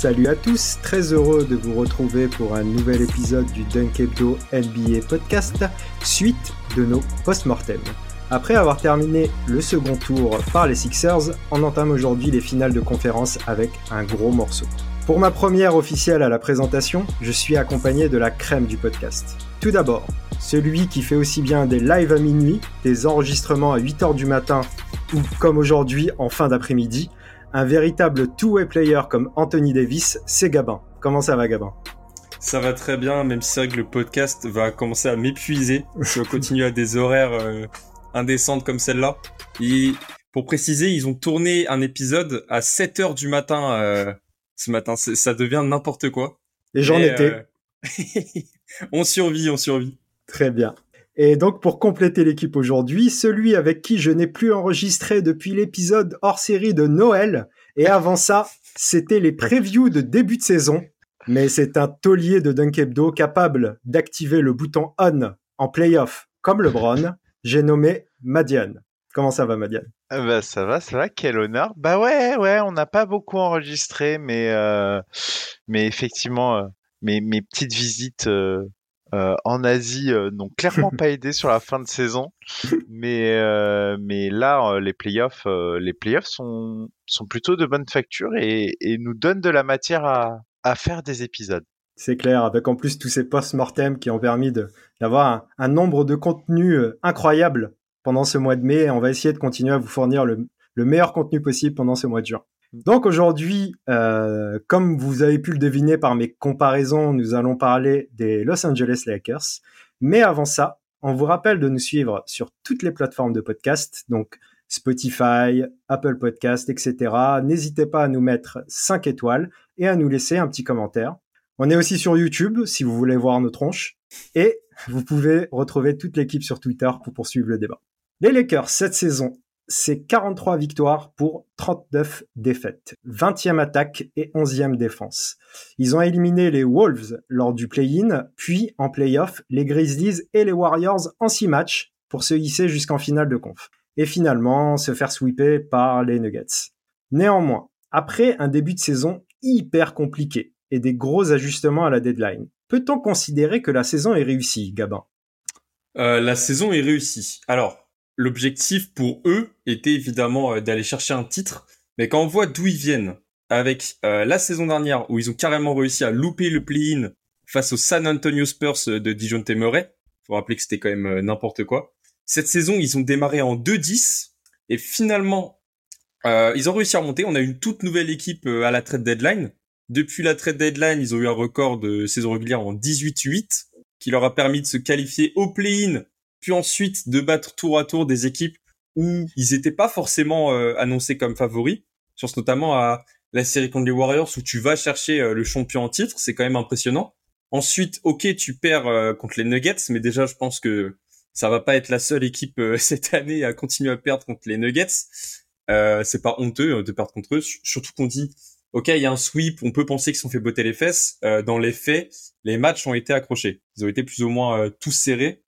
Salut à tous, très heureux de vous retrouver pour un nouvel épisode du Dunk NBA Podcast, suite de nos post-mortem. Après avoir terminé le second tour par les Sixers, on entame aujourd'hui les finales de conférence avec un gros morceau. Pour ma première officielle à la présentation, je suis accompagné de la crème du podcast. Tout d'abord, celui qui fait aussi bien des lives à minuit, des enregistrements à 8h du matin ou comme aujourd'hui en fin d'après-midi, un véritable two-way player comme Anthony Davis, c'est Gabin. Comment ça va Gabin? Ça va très bien, même si c'est vrai que le podcast va commencer à m'épuiser on continue à des horaires euh, indécentes comme celle-là. Et pour préciser, ils ont tourné un épisode à 7 heures du matin euh, ce matin. Ça devient n'importe quoi. Et j'en étais. euh, on survit, on survit. Très bien. Et donc pour compléter l'équipe aujourd'hui, celui avec qui je n'ai plus enregistré depuis l'épisode hors série de Noël. Et avant ça, c'était les previews de début de saison. Mais c'est un taulier de Dunk Hebdo capable d'activer le bouton on en playoff comme LeBron. J'ai nommé Madian. Comment ça va Madian Ah bah ça va, ça va, quel honneur. Bah ouais, ouais, on n'a pas beaucoup enregistré, mais euh, mais effectivement, euh, mes, mes petites visites euh, en Asie euh, n'ont clairement pas aidé sur la fin de saison. Mais euh, mais là, les playoffs, les playoffs sont sont plutôt de bonne facture et, nous donnent de la matière à faire des épisodes. C'est clair, avec en plus tous ces post-mortem qui ont permis d'avoir un, nombre de contenus euh, incroyable pendant ce mois de mai. On va essayer de continuer à vous fournir le, le meilleur contenu possible pendant ce mois de juin. Donc aujourd'hui, euh, comme vous avez pu le deviner par mes comparaisons, nous allons parler des Los Angeles Lakers. Mais avant ça, on vous rappelle de nous suivre sur toutes les plateformes de podcast, donc Spotify, Apple Podcast, etc. N'hésitez pas à nous mettre 5 étoiles et à nous laisser un petit commentaire. On est aussi sur YouTube si vous voulez voir nos tronches. Et vous pouvez retrouver toute l'équipe sur Twitter pour poursuivre le débat. Les Lakers, cette saison, c'est 43 victoires pour 39 défaites. 20e attaque et 11e défense. Ils ont éliminé les Wolves lors du play-in, puis en play-off, les Grizzlies et les Warriors en 6 matchs pour se hisser jusqu'en finale de conf. Et finalement, se faire sweeper par les Nuggets. Néanmoins, après un début de saison hyper compliqué et des gros ajustements à la deadline, peut-on considérer que la saison est réussie, Gabin? Euh, la saison est réussie. Alors, l'objectif pour eux était évidemment euh, d'aller chercher un titre, mais quand on voit d'où ils viennent, avec euh, la saison dernière où ils ont carrément réussi à louper le play-in face aux San Antonio Spurs euh, de Dijon Murray, faut rappeler que c'était quand même n'importe quoi. Cette saison, ils ont démarré en 2-10 et finalement, ils ont réussi à remonter. On a une toute nouvelle équipe à la trade deadline. Depuis la trade deadline, ils ont eu un record de saison régulière en 18-8 qui leur a permis de se qualifier au play-in, puis ensuite de battre tour à tour des équipes où ils n'étaient pas forcément euh, annoncés comme favoris. Je pense notamment à la série contre les Warriors où tu vas chercher euh, le champion en titre, c'est quand même impressionnant. Ensuite, ok, tu perds euh, contre les Nuggets, mais déjà je pense que ça va pas être la seule équipe euh, cette année à continuer à perdre contre les Nuggets. Euh, c'est pas honteux euh, de perdre contre eux, surtout qu'on dit ok, il y a un sweep, on peut penser qu'ils se sont fait botter les fesses. Dans les faits, les matchs ont été accrochés. Ils ont été plus ou moins tous serrés.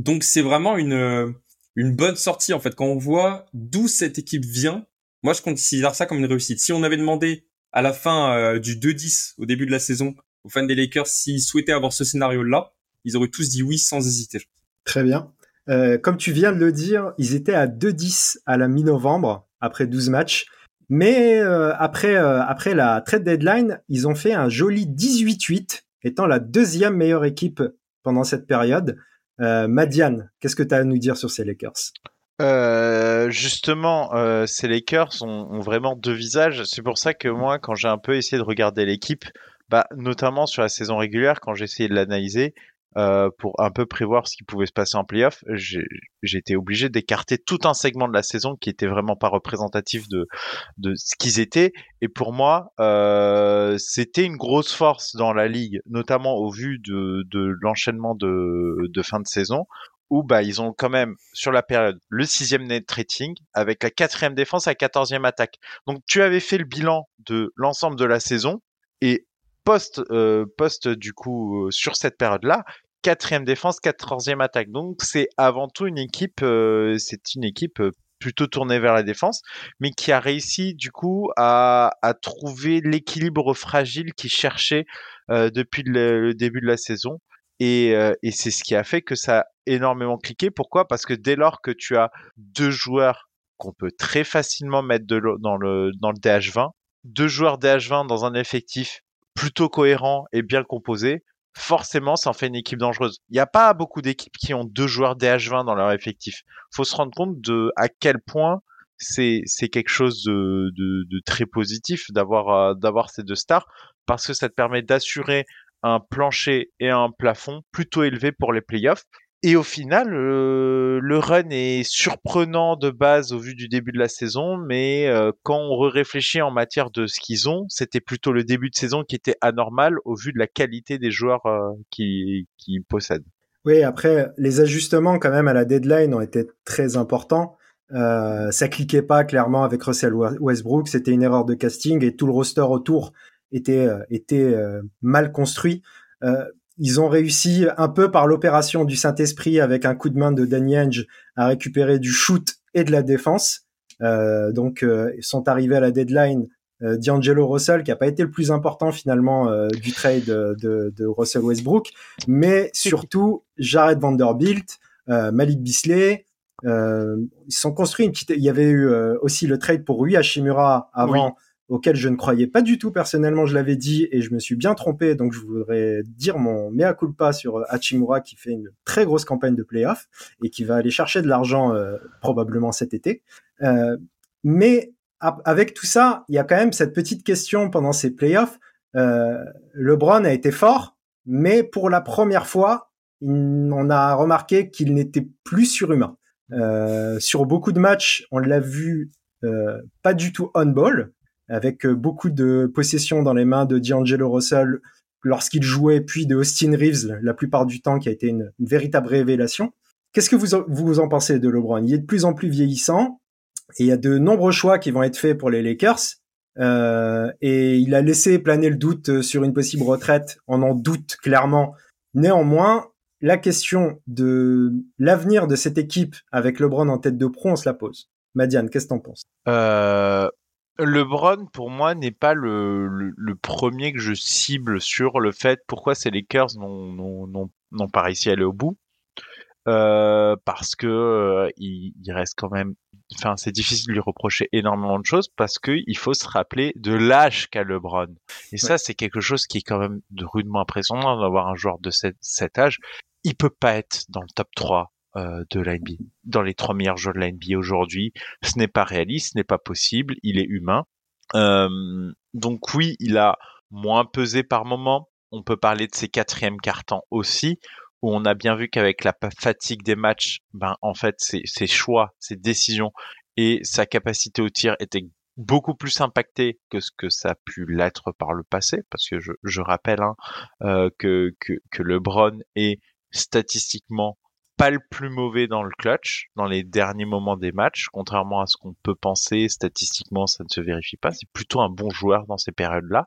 Donc c'est vraiment une euh, une bonne sortie en fait. Quand on voit d'où cette équipe vient, moi je considère ça comme une réussite. Si on avait demandé à la fin euh, du 2-10 au début de la saison aux fans des Lakers s'ils souhaitaient avoir ce scénario-là, ils auraient tous dit oui sans hésiter. Très bien. Euh, comme tu viens de le dire, ils étaient à 2-10 à la mi-novembre, après 12 matchs. Mais après, après la trade deadline, ils ont fait un joli 18-8, étant la deuxième meilleure équipe pendant cette période. Euh, Madiane, qu'est-ce que tu as à nous dire sur ces Lakers? Euh, justement, euh, ces Lakers ont, vraiment deux visages. C'est pour ça que moi, quand j'ai un peu essayé de regarder l'équipe, bah, notamment sur la saison régulière, quand j'ai essayé de l'analyser, euh, pour un peu prévoir ce qui pouvait se passer en playoff, j'ai été obligé d'écarter tout un segment de la saison qui était vraiment pas représentatif de, de ce qu'ils étaient. Et pour moi, euh, c'était une grosse force dans la ligue, notamment au vu de, de l'enchaînement de, de fin de saison, où bah ils ont quand même sur la période le sixième net rating avec la quatrième défense à la quatorzième attaque. Donc tu avais fait le bilan de l'ensemble de la saison et post euh, post du coup euh, sur cette période là quatrième défense quatorzième attaque. Donc c'est avant tout une équipe euh, c'est une équipe plutôt tournée vers la défense, mais qui a réussi du coup à, à trouver l'équilibre fragile qu'il cherchait depuis le, le, début de la saison. Et, et c'est ce qui a fait que ça énormément cliqué. Pourquoi? Parce que dès lors que tu as deux joueurs qu'on peut très facilement mettre de dans le dans le DH20, deux joueurs DH20 dans un effectif plutôt cohérent et bien composé, forcément, ça en fait une équipe dangereuse. Il n'y a pas beaucoup d'équipes qui ont deux joueurs DH20 dans leur effectif. Faut se rendre compte de à quel point c'est quelque chose de très positif d'avoir euh, d'avoir ces deux stars parce que ça te permet d'assurer un plancher et un plafond plutôt élevé pour les playoffs et au final, euh, le run est surprenant de base au vu du début de la saison, mais euh, quand on réfléchit en matière de ce qu'ils ont, c'était plutôt le début de saison qui était anormal au vu de la qualité des joueurs euh, qui, qui possèdent. Oui, après, les ajustements quand même à la deadline ont été très importants. Ça cliquait pas clairement avec Russell Westbrook, c'était une erreur de casting et tout le roster autour était, était mal construit. Ils ont réussi un peu par l'opération du Saint-Esprit avec un coup de main de Danny Ainge à récupérer du shoot et de la défense. Euh, donc euh, ils sont arrivés à la deadline euh, D'Angelo Russell qui a pas été le plus important finalement euh, du trade de, de, Russell Westbrook, mais surtout Jared Vanderbilt, euh, Malik Bisley. ils sont construits une petite. Il y avait eu aussi le trade pour Rui Hashimura avant auquel je ne croyais pas du tout personnellement, je l'avais dit et je me suis bien trompé, donc je voudrais dire mon mea culpa sur euh, Hachimura qui fait une très grosse campagne de playoff et qui va aller chercher de l'argent euh, probablement cet été. Euh, mais avec tout ça, il y a quand même cette petite question pendant ces playoffs. Euh, LeBron a été fort, mais pour la première fois, on a remarqué qu'il n'était plus surhumain. Euh, sur beaucoup de matchs, on l'a vu euh, pas du tout on ball, avec euh, beaucoup de possession dans les mains de D'Angelo Russell lorsqu'il jouait, puis de Austin Reeves la plupart du temps, qui a été une, véritable révélation. Qu'est-ce que vous, vous en pensez de LeBron? Il est de plus en plus vieillissant et il y a de nombreux choix qui vont être faits pour les Lakers. Euh, et il a laissé planer le doute sur une possible retraite. On en doute clairement. Néanmoins, la question de l'avenir de cette équipe avec LeBron en tête de pro, on se la pose. Madiane, qu'est-ce que t'en penses? Euh, LeBron, pour moi, n'est pas le, le, premier que je cible sur le fait pourquoi ces Lakers n'ont pas réussi à aller au bout. Euh, parce que euh, il, reste quand même, enfin c'est difficile de lui reprocher énormément de choses parce que il faut se rappeler de l'âge qu'a LeBron. Et ça c'est quelque chose qui est quand même de rudement impressionnant d'avoir un joueur de cet, cet âge. Il peut pas être dans le top 3 euh, de la. Dans les trois meilleurs joueurs de la aujourd'hui, ce n'est pas réaliste, ce n'est pas possible, il est humain. Euh, donc oui, il a moins pesé par moment. On peut parler de ses quatrièmes cartons aussi, où on a bien vu qu'avec la fatigue des matchs, ben en fait ses, choix, ses décisions et sa capacité au tir étaient beaucoup plus impactés que ce que ça a pu l'être par le passé, parce que je, je rappelle hein, euh, que, que, que LeBron est statistiquement pas le plus mauvais dans le clutch, dans les derniers moments des matchs, contrairement à ce qu'on peut penser, statistiquement ça ne se vérifie pas, c'est plutôt un bon joueur dans ces périodes-là.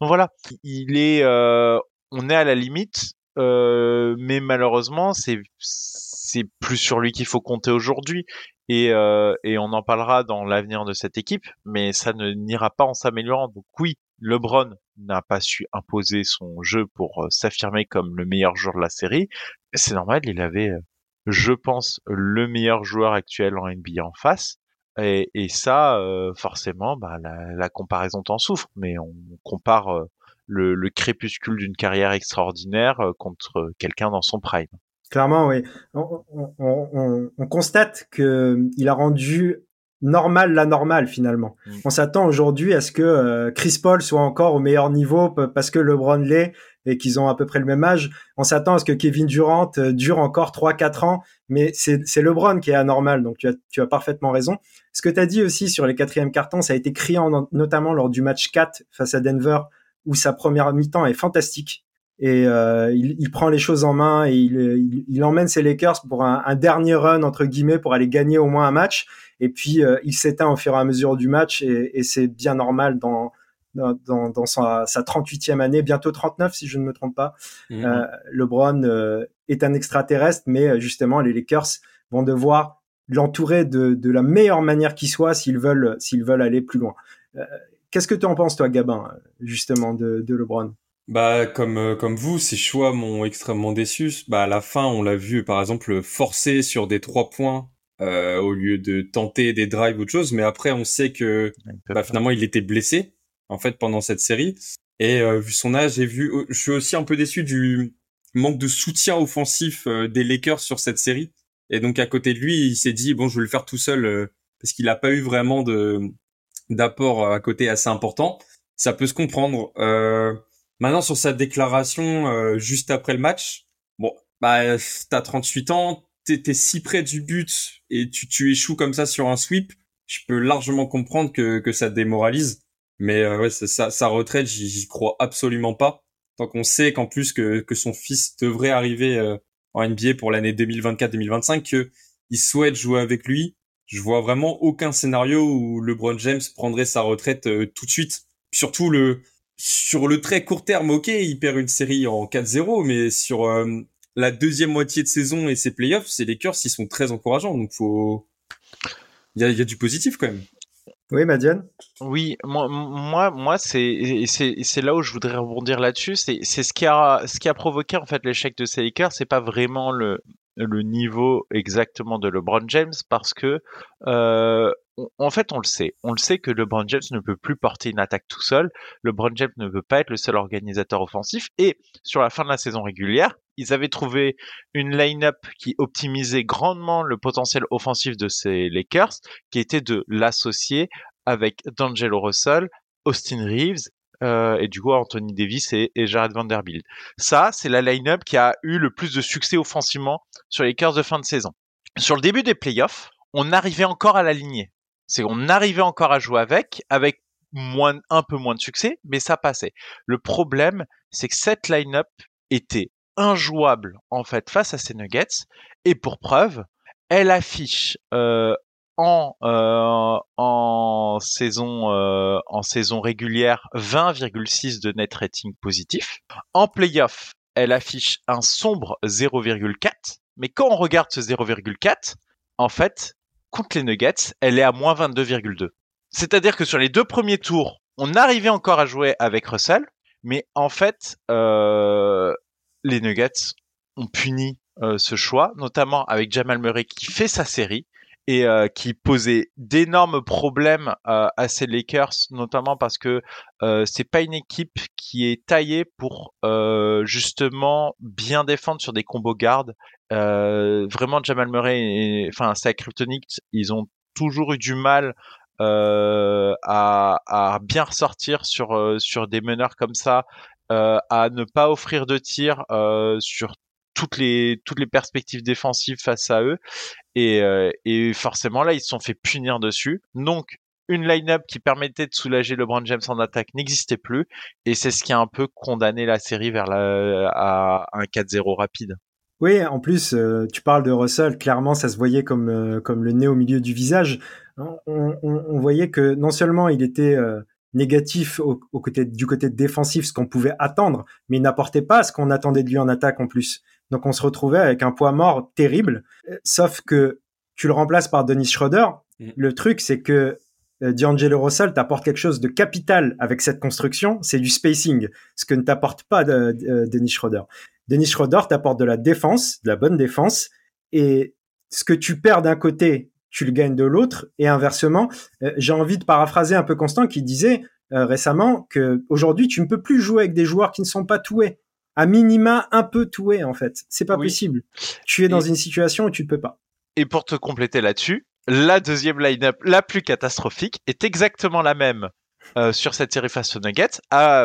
Donc voilà, il est, euh, on est à la limite, euh, mais malheureusement c'est c'est plus sur lui qu'il faut compter aujourd'hui. Et, euh, et on en parlera dans l'avenir de cette équipe, mais ça ne n'ira pas en s'améliorant. Donc oui, LeBron n'a pas su imposer son jeu pour s'affirmer comme le meilleur joueur de la série, c'est normal, il avait, euh, je pense, le meilleur joueur actuel en NBA en face. Et, ça, euh, forcément, bah, la, comparaison t'en souffre. Mais on compare euh, le, le, crépuscule d'une carrière extraordinaire contre quelqu'un dans son prime. Clairement, oui. On, on, on, constate que il a rendu normal la normale finalement. Mm. On s'attend aujourd'hui à ce que euh, Chris Paul soit encore au meilleur niveau parce que LeBron l'est et qu'ils ont à peu près le même âge. On s'attend à ce que Kevin Durant euh, dure encore 3-4 ans, mais c'est LeBron qui est anormal, donc tu as, tu as parfaitement raison. Ce que tu as dit aussi sur les quatrièmes cartons, ça a été criant notamment lors du match 4 face à Denver, où sa première mi-temps est fantastique. Et euh, il, il, prend les choses en main et il, il, emmène ses Lakers pour un, un, dernier run entre guillemets pour aller gagner au moins un match. Et puis euh, il s'éteint au fur et à mesure du match et, et c'est bien normal dans dans, dans sa, sa, 38e année, bientôt 39 si je ne me trompe pas. Mmh. Euh, LeBron euh, est un extraterrestre, mais euh, justement les Lakers vont devoir l'entourer de, de, la meilleure manière qui soit s'ils veulent s'ils veulent aller plus loin. Euh, qu'est-ce que tu en penses toi, Gabin, justement de, de LeBron? Bah comme comme vous, ces choix m'ont extrêmement déçu. Bah à la fin, on l'a vu par exemple forcer sur des trois points euh, au lieu de tenter des drives ou autre chose. Mais après, on sait que bah, finalement, il était blessé en fait pendant cette série. Et euh, vu son âge, j'ai vu, je suis aussi un peu déçu du manque de soutien offensif euh, des Lakers sur cette série. Et donc à côté de lui, il s'est dit bon, je vais le faire tout seul parce qu'il n'a pas eu vraiment de d'apport à côté assez important. Ça peut se comprendre. Maintenant sur sa déclaration juste après le match, bon, bah t'as 38 ans, t'es si près du but et tu, tu échoues comme ça sur un sweep, je peux largement comprendre que, que ça démoralise. Mais euh, ouais, ça, sa retraite, j'y crois absolument pas. Tant qu'on sait qu'en plus que, que son fils devrait arriver euh, en NBA pour l'année 2024-2025, que il souhaite jouer avec lui, je vois vraiment aucun scénario où LeBron James prendrait sa retraite euh, tout de suite. Surtout le sur le très court terme, ok, il perd une série en 4-0, mais sur la deuxième moitié de saison et ses playoffs, c'est les Lakers, ils sont très encourageants. Donc faut, il y a, y a, du positif quand même. Oui, Madiane? Oui, moi, moi, moi c'est c'est là où je voudrais rebondir là-dessus. C'est c'est ce qui a ce qui a provoqué en fait l'échec de ces Lakers. C'est pas vraiment le le niveau exactement de LeBron James parce que euh, en fait, on le sait. On le sait que LeBron James ne peut plus porter une attaque tout seul. LeBron James ne peut pas être le seul organisateur offensif. Et sur la fin de la saison régulière, ils avaient trouvé une line-up qui optimisait grandement le potentiel offensif de ces Lakers, qui était de l'associer avec D'Angelo Russell, Austin Reeves euh, et du coup Anthony Davis et, Jared Vanderbilt. Ça, c'est la line-up qui a eu le plus de succès offensivement sur les Lakers de fin de saison. Sur le début des playoffs, on arrivait encore à l'aligner. C'est qu'on arrivait encore à jouer avec, avec moins, un peu moins de succès, mais ça passait. Le problème, c'est que cette line-up était injouable en fait face à ces Nuggets. Et pour preuve, elle affiche euh, en euh, saison euh, en saison régulière 20,6 de net rating positif. En playoff, elle affiche un sombre 0,4. Mais quand on regarde ce 0,4, en fait, contre les Nuggets, elle est à moins 22,2. C'est-à-dire que sur les deux premiers tours, on arrivait encore à jouer avec Russell, mais en fait, euh, les Nuggets ont puni euh, ce choix, notamment avec Jamal Murray qui fait sa série et euh, qui posait d'énormes problèmes euh, à ces Lakers, notamment parce que euh, c'est pas une équipe qui est taillée pour euh, justement bien défendre sur des combos gardes. vraiment, Jamal Murray, et, enfin, sa kryptonite, ils ont toujours eu du mal à, à, bien ressortir sur sur des meneurs comme ça euh, à ne pas offrir de tir euh, sur toutes les toutes les perspectives défensives face à eux et, euh, et forcément là ils se sont fait punir dessus donc une line-up qui permettait de soulager LeBron James en attaque n'existait plus et c'est ce qui a un peu condamné la série vers la, à un 4-0 rapide. Oui, en plus, tu parles de Russell, clairement, ça se voyait comme, comme le nez au milieu du visage. On, voyait que non seulement il était négatif au, côté, du côté défensif, ce qu'on pouvait attendre, mais il n'apportait pas ce qu'on attendait de lui en attaque en plus. Donc on se retrouvait avec un poids mort terrible, euh, sauf que tu le remplaces par Denis Schroeder. Mm. Le truc, c'est que euh, D'Angelo Russell t'apporte quelque chose de capital avec cette construction, c'est du spacing, ce que ne t'apporte pas de, Denis Schroeder. Denis Schroeder t'apporte de la défense, de la bonne défense, et ce que tu perds d'un côté tu le gagnes de l'autre et inversement. Euh, j'ai envie de paraphraser un peu Constant qui disait euh, récemment que aujourd'hui tu ne peux plus jouer avec des joueurs qui ne sont pas toués. À minima un peu toué en fait. C'est pas possible. Tu es dans une situation où tu ne peux pas. Et pour te compléter là-dessus, la deuxième line-up la plus catastrophique est exactement la même euh, sur cette série face aux Nuggets,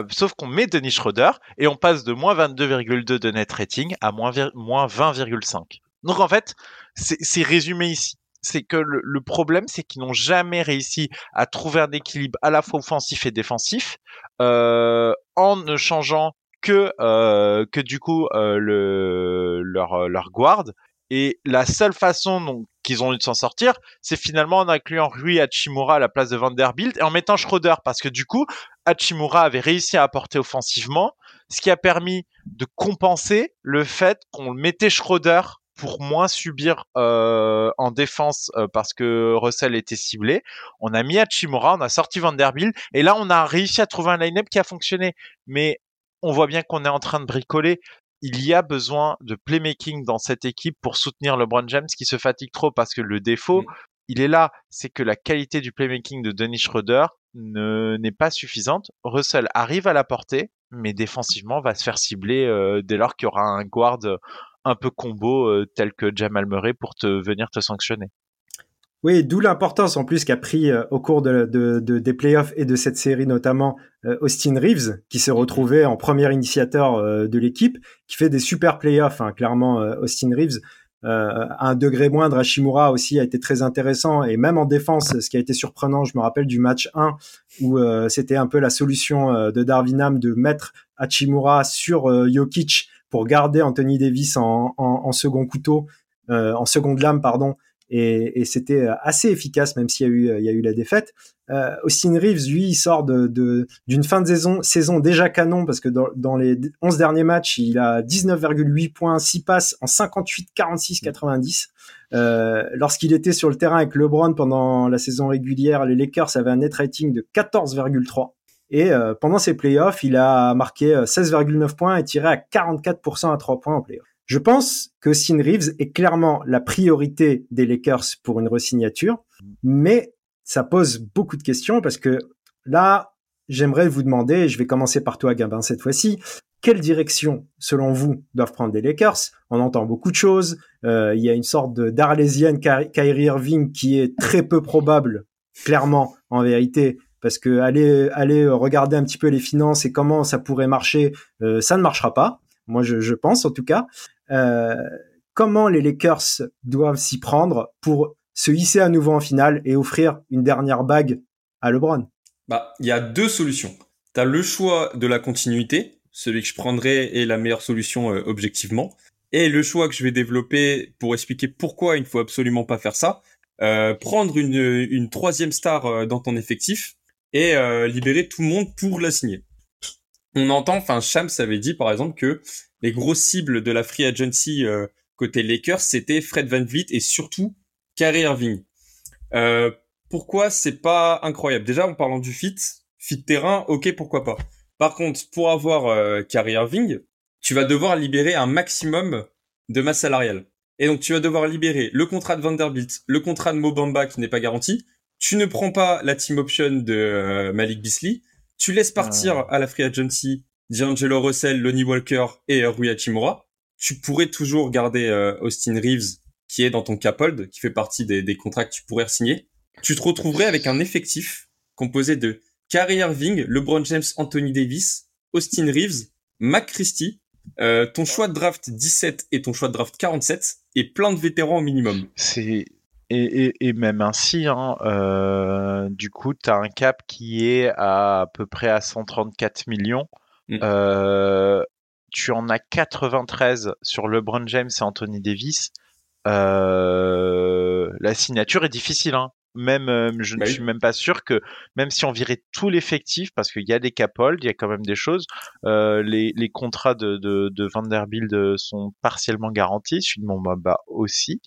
sauf qu'on met Denis Schroeder et on passe de moins 22,2 de net rating à moins, 20,5. Donc en fait, c'est résumé ici. C'est que le, problème, c'est qu'ils n'ont jamais réussi à trouver un équilibre à la fois offensif et défensif euh, en ne changeant que euh, que du coup le leur leur guard et la seule façon donc, qu'ils ont eu de s'en sortir, c'est finalement en incluant Rui Hachimura à la place de Vanderbilt et en mettant Schroeder parce que du coup, Hachimura avait réussi à apporter offensivement, ce qui a permis de compenser le fait qu'on mettait Schroeder pour moins subir euh, en défense euh, parce que Russell était ciblé. On a mis Hachimura, on a sorti Vanderbilt et là on a réussi à trouver un line-up qui a fonctionné. Mais on voit bien qu'on est en train de bricoler il y a besoin de playmaking dans cette équipe pour soutenir LeBron James qui se fatigue trop parce que le défaut, mm. il est là, c'est que la qualité du playmaking de Dennis Schroeder n'est pas suffisante. Russell arrive à la porter, mais défensivement va se faire cibler euh, dès lors qu'il y aura un guard un peu combo euh, tel que Jamal Murray pour te venir te sanctionner. Oui, d'où l'importance en plus qu'a pris euh, au cours de, de, de, des playoffs et de cette série notamment euh, Austin Reeves, qui s'est retrouvé en premier initiateur euh, de l'équipe, qui fait des super playoffs. Hein, clairement, Austin Reeves, à un degré moindre, Hashimura aussi a été très intéressant et même en défense, ce qui a été surprenant, je me rappelle du match 1 où c'était un peu la solution de Darvinam de mettre Hachimura sur Jokic pour garder Anthony Davis en, en second couteau, en seconde lame, pardon, et, et c'était euh, assez efficace même s'il y a eu il y a eu la défaite. Euh, Austin Reeves lui il sort de d'une fin de saison saison déjà canon parce que dans, dans les 11 derniers matchs il a 19,8 points, 6 passes en 58 46 90. Euh, lorsqu'il était sur le terrain avec LeBron pendant la saison régulière, les Lakers avaient un net rating de 14,3. Et euh, pendant ses playoffs, il a marqué 16,9 euh, points et tiré à 44% à 3 points en playoffs. Je pense que Sin Reeves est clairement la priorité des Lakers pour une resignature, mais ça pose beaucoup de questions parce que là, j'aimerais vous demander, je vais commencer par toi Gabin cette fois-ci, quelle direction, selon vous, doivent prendre les Lakers? On entend beaucoup de choses. Euh, il y a une sorte de d'arlésienne Kyrie Irving qui est très peu probable, clairement, en vérité, parce que aller aller regarder un petit peu les finances et comment ça pourrait marcher, euh, ça ne marchera pas. Moi, je pense en tout cas. Euh, comment les Lakers doivent s'y prendre pour se hisser à nouveau en finale et offrir une dernière bague à LeBron? Bah, il y a deux solutions. Tu as le choix de la continuité, celui que je prendrais est la meilleure solution euh, objectivement, et le choix que je vais développer pour expliquer pourquoi il ne faut absolument pas faire ça, euh, prendre une, troisième star dans ton effectif et libérer tout le monde pour la signer. On entend, enfin Shams avait dit par exemple que les grosses cibles de la free agency euh, côté Lakers, c'était Fred Van Vliet et surtout Kyrie Irving. Euh, pourquoi c'est pas incroyable? Déjà, en parlant du fit, fit terrain, ok, pourquoi pas. Par contre, pour avoir euh, Kyrie Irving, tu vas devoir libérer un maximum de masse salariale. Et donc, tu vas devoir libérer le contrat de Vanderbilt, le contrat de Mobamba qui n'est pas garanti. Tu ne prends pas la team option de euh, Malik Beasley. Tu laisses partir à la free agency D'Angelo Russell, Lonnie Walker et Rui Hachimura. Tu pourrais toujours garder euh, Austin Reeves qui est dans ton caphold, qui fait partie des, des contrats que tu pourrais signer. Tu te retrouverais avec un effectif composé de Kyrie Irving, LeBron James, Anthony Davis, Austin Reeves, Mac Christie, euh, ton choix de draft 17 et ton choix de draft 47 et plein de vétérans au minimum. C'est et, et, même ainsi, hein, euh, du coup, tu un cap qui est à peu près à 134 millions. Mm. Euh, tu en as 93 sur LeBron James et Anthony Davis. Euh, la signature est difficile. Hein. Même, euh, je ne bah suis même pas sûr que, même si on virait tout l'effectif, parce qu'il y a des capolds, il y a quand même des choses, euh, les, les, contrats de, de, de, Vanderbilt sont partiellement garantis, celui de mon bah aussi.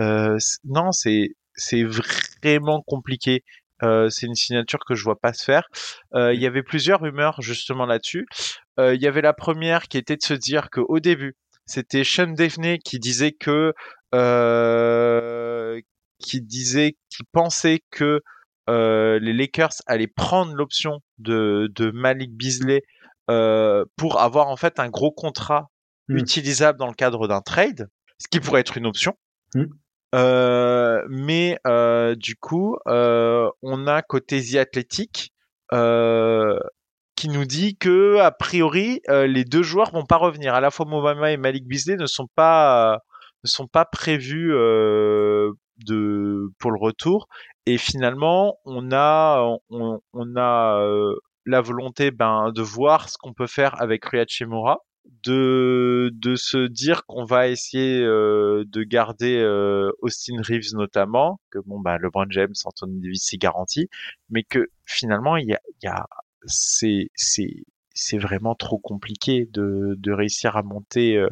Euh, non, c'est c'est vraiment compliqué. Euh, c'est une signature que je vois pas se faire. Euh, il y avait plusieurs rumeurs justement là-dessus. Euh, il y avait la première qui était de se dire que au début, c'était Sean Devaney qui disait que qui disait qu'il pensait que les Lakers allaient prendre l'option de, de Malik Beasley euh, pour avoir en fait un gros contrat Hmm. utilisable dans le cadre d'un trade, ce qui pourrait être une option. Hmm. Euh, mais euh, du coup, euh, on a côté The Athletic qui nous dit que a priori les deux joueurs vont pas revenir. À la fois Mobama et Malik Beasley ne sont pas ne sont pas prévus de pour le retour. Et finalement, on a on, a la volonté ben de voir ce qu'on peut faire avec Rui Hachimura de de se dire qu'on va essayer euh, de garder euh, Austin Reeves notamment que bon bah LeBron James Anthony Davis c'est garanti mais que finalement il y a, y a c'est c'est c'est vraiment trop compliqué de de réussir à monter euh,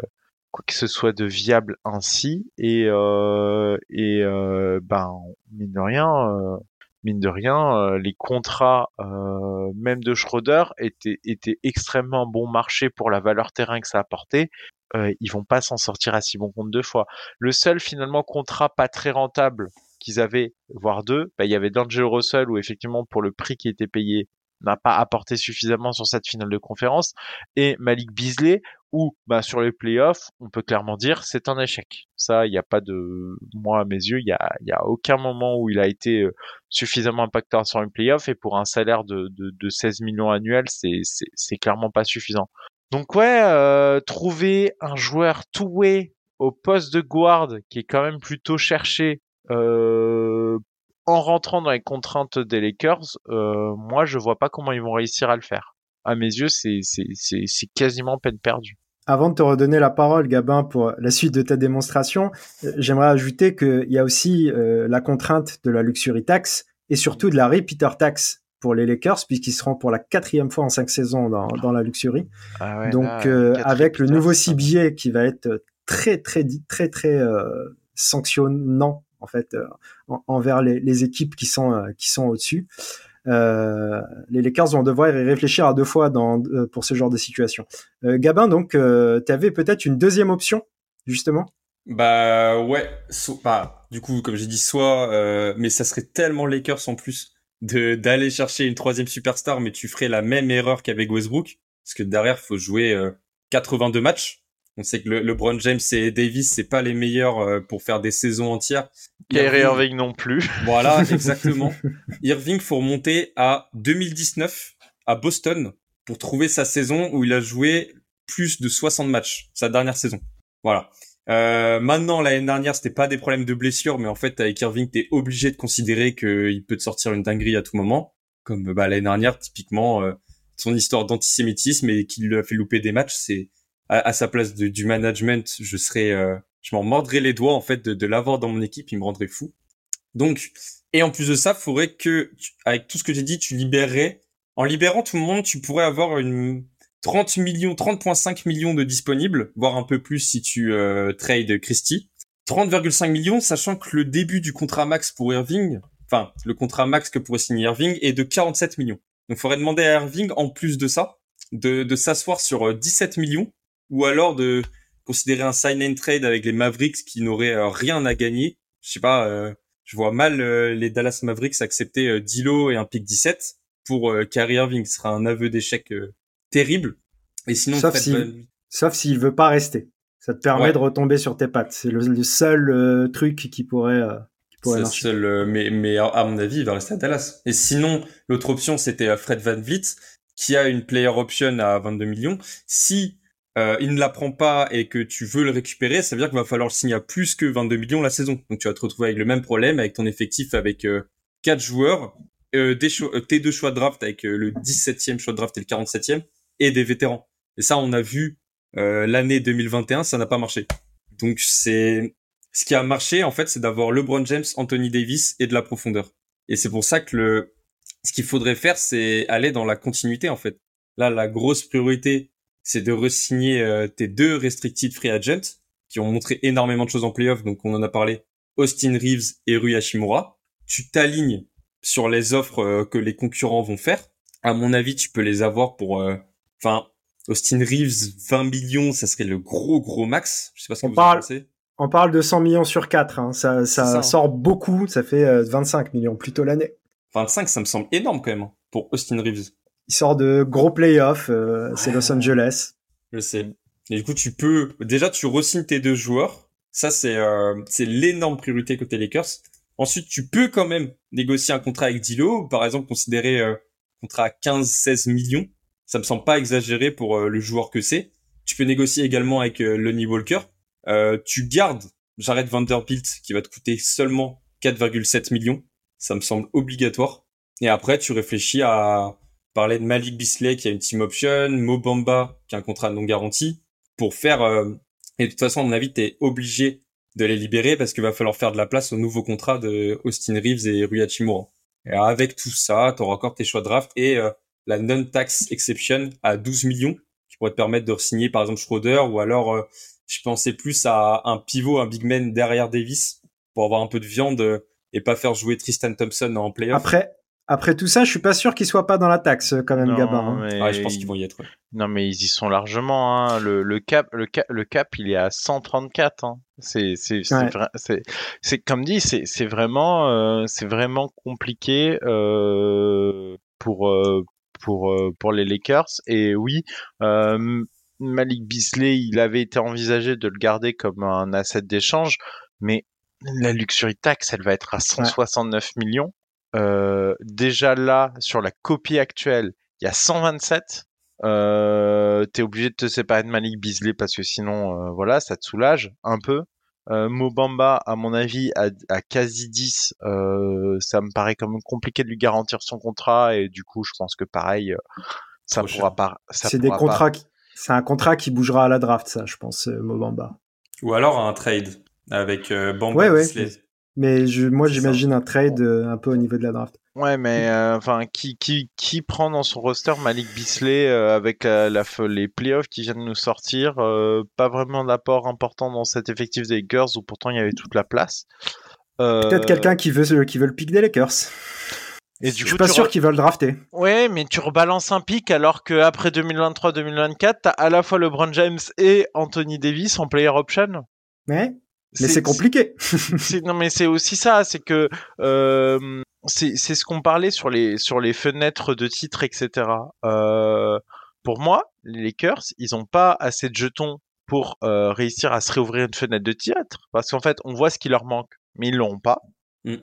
quoi que ce soit de viable ainsi. Et euh, et euh, ben mine de rien euh, mine de rien, euh, les contrats euh, même de Schroeder étaient, étaient extrêmement bon marché pour la valeur terrain que ça apportait. Euh, ils vont pas s'en sortir à si bon compte deux fois. Le seul finalement contrat pas très rentable qu'ils avaient, voire deux, bah, il y avait D'Angelo Russell où effectivement pour le prix qui était payé n'a pas apporté suffisamment sur cette finale de conférence. Et Malik Beasley où bah, sur les playoffs on peut clairement dire c'est un échec. Ça il n'y a pas de moi à mes yeux il y a, y a aucun moment où il a été euh, suffisamment impactant sur une playoff. Et pour un salaire de, de, de 16 millions annuels c'est c'est clairement pas suffisant. Donc ouais euh, trouver un joueur two-way au poste de guard qui est quand même plutôt cherché euh, en rentrant dans les contraintes des Lakers, euh, moi je vois pas comment ils vont réussir à le faire. À mes yeux, c'est c'est c'est c'est quasiment peine perdue. Avant de te redonner la parole, Gabin, pour la suite de ta démonstration, euh, j'aimerais ajouter qu'il y a aussi euh, la contrainte de la luxury tax et surtout de la repeater tax pour les Lakers, puisqu'ils seront pour la quatrième fois en cinq saisons dans, dans la luxury. Ah ouais, Donc, là, euh, avec le nouveau CBA qui va être très, très, très, très, très euh, sanctionnant en fait euh, en- envers les, équipes qui sont euh, qui sont au-dessus. Euh, les Lakers vont devoir y réfléchir à deux fois pour ce genre de situation. Gabin, donc, tu avais peut-être une deuxième option, justement? Bah ouais, bah, du coup, comme j'ai dit, soit, mais ça serait tellement Lakers en plus de d'aller chercher une troisième superstar, mais tu ferais la même erreur qu'avec Westbrook, parce que derrière, faut jouer euh, 82 matchs. On sait que le, LeBron James et Davis, c'est pas les meilleurs euh, pour faire des saisons entières. Kyrie Irving- Irving non plus. Voilà, exactement. Irving, faut remonter à 2019 à Boston pour trouver sa saison où il a joué plus de 60 matchs, sa dernière saison. Voilà. Euh, maintenant, l'année dernière, c'était pas des problèmes de blessure, mais en fait, avec Irving, t'es obligé de considérer qu'il peut te sortir une dinguerie à tout moment. Comme bah, l'année dernière, typiquement, euh, son histoire d'antisémitisme et qu'il lui a fait louper des matchs, c'est à, à sa place de- du management, je serais, euh, je m'en mordrais les doigts en fait de, de l'avoir dans mon équipe, il me rendrait fou. Donc, et en plus de ça, faudrait que, avec tout ce que j'ai dit, tu libérerais. En libérant tout le monde, tu pourrais avoir une 30 millions, 30,5 millions de disponibles, voire un peu plus si tu euh, trades Christie. 30,5 millions, sachant que le début du contrat max pour Irving, enfin, le contrat max que pourrait signer Irving est de 47 millions. Donc, faudrait demander à Irving, en plus de ça, de, de s'asseoir sur euh, 17 millions, ou alors de considérer un sign and trade avec les Mavericks qui n'auraient euh, rien à gagner. Je sais pas, euh, je vois mal euh, les Dallas Mavericks accepter euh, Dilo et un pick 17 pour euh, Kyrie Irving. Ce sera un aveu d'échec terrible. Et sinon, Sauf si- s'il veut pas rester. Ça te permet Ouais. de retomber sur tes pattes. C'est le, le seul truc qui pourrait, euh, qui pourrait seul, mais, mais à- mon avis, il va rester à Dallas. Et sinon, l'autre option, c'était Fred Van Vliet, qui a une player option à 22 millions. Si euh, il ne la prend pas et que tu veux le récupérer, ça veut dire qu'il va falloir le signer à plus que 22 millions la saison. Donc tu vas te retrouver avec le même problème, avec ton effectif avec euh, joueurs, euh, des euh, tes deux choix de draft avec euh, le 17e choix de draft et le 47e, et des vétérans. Et ça, on a vu euh, l'année 2021, ça n'a pas marché. Donc c'est ce qui a marché en fait, c'est d'avoir LeBron James, Anthony Davis et de la profondeur. Et c'est pour ça que le ce qu'il faudrait faire, c'est aller dans la continuité en fait. Là, la grosse priorité, c'est de resigner euh, tes deux restricted free agents qui ont montré énormément de choses en playoff. Donc on en a parlé, Austin Reeves et Rui Hashimura. Tu t'alignes sur les offres euh, que les concurrents vont faire. À mon avis, tu peux les avoir pour, euh, enfin, Austin Reeves 20 millions, ça serait le gros gros max. Je sais pas ce que On vous parle- en pensez. On parle de 100 millions sur 4. Hein. Ça, ça, ça, hein. sort beaucoup. Ça fait euh, 25 millions plutôt l'année. 25, ça me semble énorme quand même hein, pour Austin Reeves. Il sort de gros playoffs. Euh, c'est Los Angeles. Je sais. Et du coup, tu peux déjà tu re-signes tes deux joueurs. Ça, c'est euh, c'est l'énorme priorité côté Lakers. Ensuite, tu peux quand même négocier un contrat avec Dilo, par exemple considérer euh, contrat à 15-16 millions. Ça me semble pas exagéré pour euh, le joueur que c'est. Tu peux négocier également avec euh, Lonnie Walker. Euh, tu gardes Jared Vanderbilt qui va te coûter seulement 4,7 millions. Ça me semble obligatoire. Et après, tu réfléchis à parler de Malik Bisley qui a une team option, Mo Bamba qui a un contrat non garanti pour faire. Euh, et de toute façon, à mon avis, t'es obligé de les libérer parce qu'il va falloir faire de la place au nouveau contrat de Austin Reeves et Rui Hachimura. Et avec tout ça, tu auras encore tes choix de draft et euh, la non-tax exception à 12 millions qui pourrait te permettre de signer par exemple Schroeder ou alors euh, je pensais plus à un pivot, un big man derrière Davis pour avoir un peu de viande euh, et pas faire jouer Tristan Thompson en playoff. Après, après tout ça, je suis pas sûr qu'ils soient pas dans la taxe quand même, Non, Gabin. hein. mais Ouais, je pense qu'ils vont y être. ouais. Non, mais ils y sont largement. Hein. Le, le cap, le cap, le cap, il est à 134. Hein. C'est, c'est, c'est, Ouais. c'est, c'est comme dit, c'est, c'est vraiment, euh, c'est vraiment compliqué euh, pour euh, pour euh, pour les Lakers. Et oui, euh, Malik Beasley, il avait été envisagé de le garder comme un asset d'échange, mais la luxury tax, elle va être à 169 millions. Euh, déjà là, sur la copie actuelle, il y a 127. Euh, t'es obligé de te séparer de Malik Beasley parce que sinon, euh, voilà, ça te soulage un peu. Euh, Mobamba, à mon avis, à, à quasi 10, euh, ça me paraît quand même compliqué de lui garantir son contrat et du coup, je pense que pareil, ça Trop pourra cher. pas. ça C'est des pas- contrats. qui- C'est un contrat qui bougera à la draft, ça, je pense, Mobamba. Ou alors un trade avec euh, Bamba Ouais, ouais. Bisley. Mais je, moi, j'imagine un trade euh, un peu au niveau de la draft. Ouais, mais euh, enfin, qui, qui, qui prend dans son roster Malik Beasley euh, avec la, la f- les playoffs qui viennent de nous sortir euh, Pas vraiment d'apport important dans cet effectif des Lakers où pourtant il y avait toute la place. Euh, Peut-être quelqu'un qui veut, qui veut le pick des Lakers. Et Je suis coup, pas sûr re- qu'ils veulent le drafter. Ouais, mais tu rebalances un pic alors que après 2023-2024, t'as à la fois LeBron James et Anthony Davis en player option. Mais, mais c'est compliqué. non mais c'est aussi ça, c'est que euh, c'est c'est ce qu'on parlait sur les sur les fenêtres de titres, etc. Euh, pour moi, les Lakers, ils ont pas assez de jetons pour euh, réussir à se réouvrir une fenêtre de titre, parce qu'en fait, on voit ce qui leur manque, mais ils l'ont pas. Mm.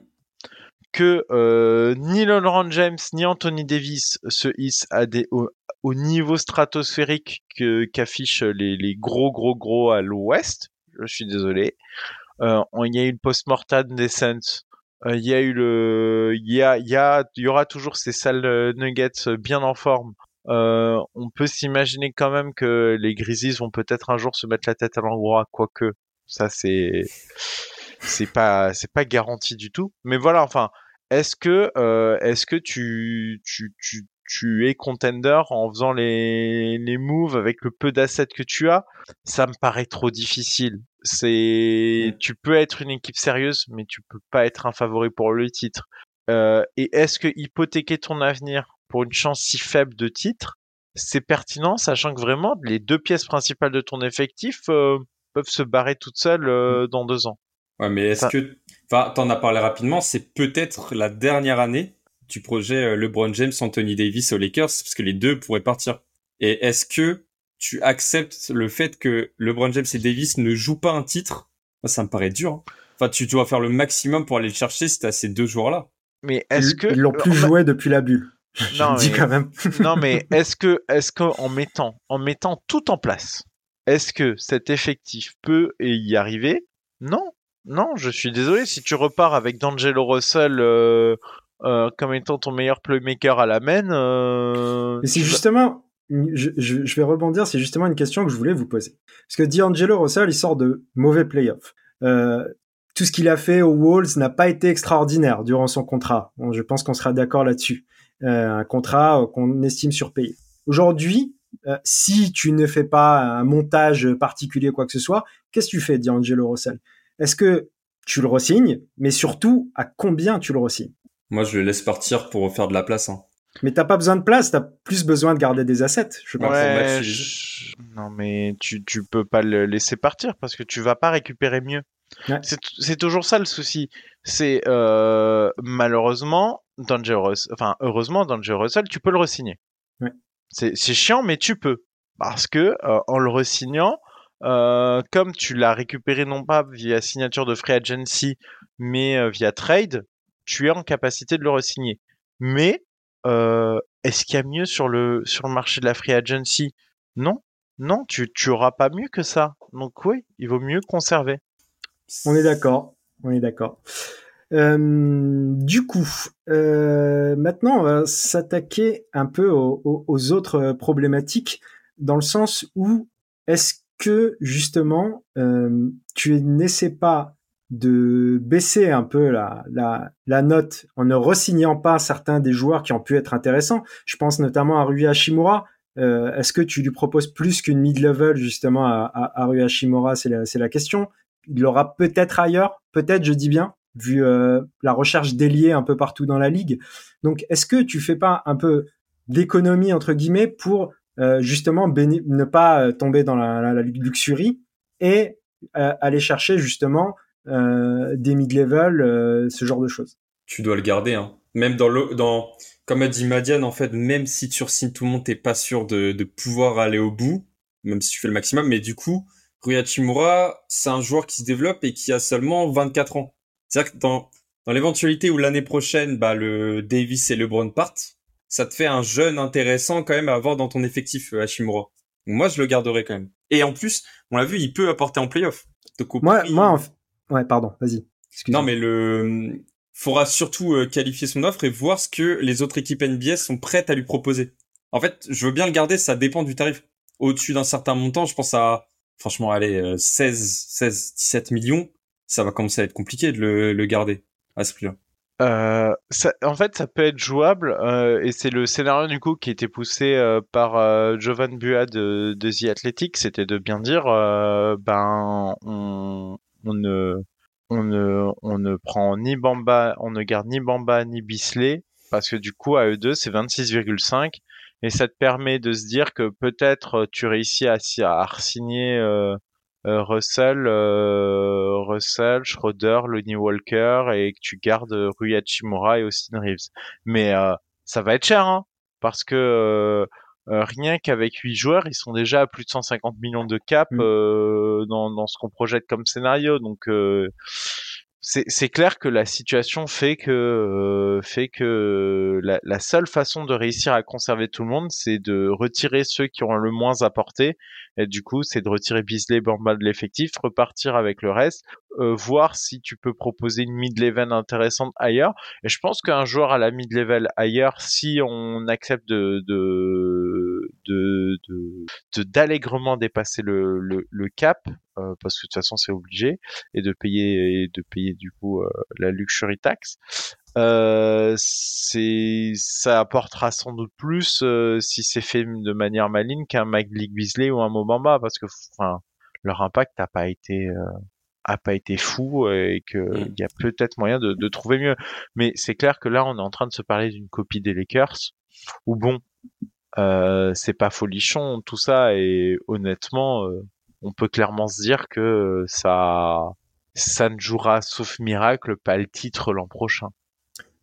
Que euh, ni LeBron James ni Anthony Davis se hissent à des au, au niveau stratosphérique que qu'affichent les, les gros gros gros à l'Ouest. Je suis désolé. Euh, on- il y a eu le post-mortem des Saints. Euh, Il y a eu le, il y a, il y a, il y aura toujours ces sales euh, Nuggets bien en forme. On peut s'imaginer quand même que les Grizzlies vont peut-être un jour se mettre la tête à l'endroit, quoique ça c'est, c'est pas, c'est pas garanti du tout. Mais voilà, enfin, est-ce que, est-ce que tu, tu, tu, tu es contender en faisant les, les moves avec le peu d'assets que tu as? Ça me paraît trop difficile. C'est, tu peux être une équipe sérieuse, mais tu peux pas être un favori pour le titre. Euh, et est-ce que hypothéquer ton avenir pour une chance si faible de titre, c'est pertinent, sachant que vraiment les deux pièces principales de ton effectif euh, peuvent se barrer toutes seules euh, dans deux ans? Ouais, mais est-ce Enfin- que, enfin, t'en as parlé rapidement, c'est peut-être la dernière année du projet euh, LeBron James, Anthony Davis aux Lakers, parce que les deux pourraient partir. Et est-ce que tu acceptes le fait que LeBron James et Davis ne jouent pas un titre? Ça me paraît dur. hein. Enfin, tu dois faire le maximum pour aller le chercher si t'as ces deux joueurs-là. Mais est-ce Ils- que Ils l'ont plus joué depuis la bulle. Je Non, dis mais- quand même. non mais est-ce que est-ce que en mettant en mettant tout en place, est-ce que cet effectif peut y arriver? Non, non, je suis désolé si tu repars avec D'Angelo Russell euh, euh, comme étant ton meilleur playmaker à la main. Euh, Mais c'est justement, je, je- je vais rebondir, c'est justement une question que je voulais vous poser. Parce que D'Angelo Russell, il sort de mauvais playoffs. Euh, tout ce qu'il a fait aux Wolves n'a pas été extraordinaire durant son contrat. Bon, je pense qu'on sera d'accord là-dessus. Euh, un contrat qu'on estime surpayé. Aujourd'hui, si tu ne fais pas un montage particulier, quoi que ce soit, qu'est-ce que tu fais, D'Angelo Russell? Est-ce que tu le resignes? Mais surtout, à combien tu le resignes? Moi, je le laisse partir pour faire de la place. Hein. Mais t'as pas besoin de place, t'as plus besoin de garder des assets, je pense. Ouais, je- non mais tu tu peux pas le laisser partir parce que tu vas pas récupérer mieux. Ouais. C'est c'est toujours ça le souci. C'est euh, malheureusement D'Angelo Russell, enfin heureusement D'Angelo Russell, tu peux le resigner. C'est chiant, mais tu peux. Parce que en le resignant, comme tu l'as récupéré non pas via signature de free agency, mais via trade, tu es en capacité de le resigner. Mais est-ce qu'il y a mieux sur le, sur le marché de la free agency? Non, non, tu, tu pas mieux que ça. Donc oui, il vaut mieux conserver. On est d'accord, on est d'accord. du coup, maintenant, on va s'attaquer un peu aux, autres problématiques, dans le sens où est-ce que justement, tu n'essaies pas de baisser un peu la, la, la note en ne ressignant pas certains des joueurs qui ont pu être intéressants. Je pense notamment à Rui Hashimura. Euh, Est-ce que tu lui proposes plus qu'une mid-level justement à, à, à Rui Hashimura C'est la, la, question. Il l'aura peut-être ailleurs, peut-être, je dis bien, vu euh, la recherche d'ailier un peu partout dans la ligue. Donc, est-ce que tu fais pas un peu d'économie entre guillemets pour euh, justement ne pas tomber dans la, la, luxurie et euh, aller chercher justement des mid-level, euh, ce genre de choses. Tu dois le garder, hein. Même dans le, dans, comme a dit Madiane, en fait, même si tu signes tout le monde, t'es pas sûr de, de pouvoir aller au bout, même si tu fais le maximum. Mais du coup, Rui Hachimura, c'est un joueur qui se développe et qui a seulement 24 ans. C'est-à-dire que dans, dans l'éventualité où l'année prochaine, bah, le Davis et LeBron partent, ça te fait un jeune intéressant quand même à avoir dans ton effectif, euh, Hachimura. moi, je le garderai quand même. Et en plus, on l'a vu, il peut apporter en playoff. Moi, moi, Ouais, pardon, vas-y. Non, mais le faudra surtout euh, qualifier son offre et voir ce que les autres équipes NBA sont prêtes à lui proposer. En fait, je veux bien le garder, ça dépend du tarif. Au-dessus d'un certain montant, je pense à franchement allez 16 16 17 millions, ça va commencer à être compliqué de le, le garder à ce prix-là. Euh, ça, en fait, ça peut être jouable euh, et c'est le scénario du coup qui était poussé euh, par euh, Jovan Bua de, de The Athletic, c'était de bien dire, euh, ben on, on ne, on ne, on ne prend ni Bamba, on ne garde ni Bamba ni Bisley parce que du coup à eux deux c'est 26,5 et ça te permet de se dire que peut-être tu réussis à, à signer euh, euh, Russell, euh, Russell, Schroeder, Lonnie Walker et que tu gardes Rui Hachimura et Austin Reeves. Mais euh, ça va être cher, hein, parce que euh, rien qu'avec 8 joueurs, ils sont déjà à plus de 150 millions de cap mm. euh, dans, dans, ce qu'on projette comme scénario. Donc euh, c'est clair que la situation fait que euh, fait que la, la, seule façon de réussir à conserver tout le monde, c'est de retirer ceux qui ont le moins apporté. Et du coup, c'est de retirer Bisley, Bamba de l'effectif, repartir avec le reste, euh, voir si tu peux proposer une mid-level intéressante ailleurs. Et je pense qu'un joueur à la mid-level ailleurs, si on accepte de de de d'allègrement dépasser le, le, le cap, euh, parce que de toute façon c'est obligé, et de payer et de payer du coup euh, la luxury tax. Euh, c'est ça apportera sans doute plus euh, si c'est fait de manière maligne qu'un Mike Beasley ou un Mobamba parce que enfin leur impact n'a pas été a pas été fou et que mm. il y a peut-être moyen de, de, trouver mieux. Mais c'est clair que là, on est en train de se parler d'une copie des Lakers où bon, euh, c'est pas folichon tout ça et honnêtement, euh, on peut clairement se dire que ça, ça ne jouera sauf miracle pas le titre l'an prochain.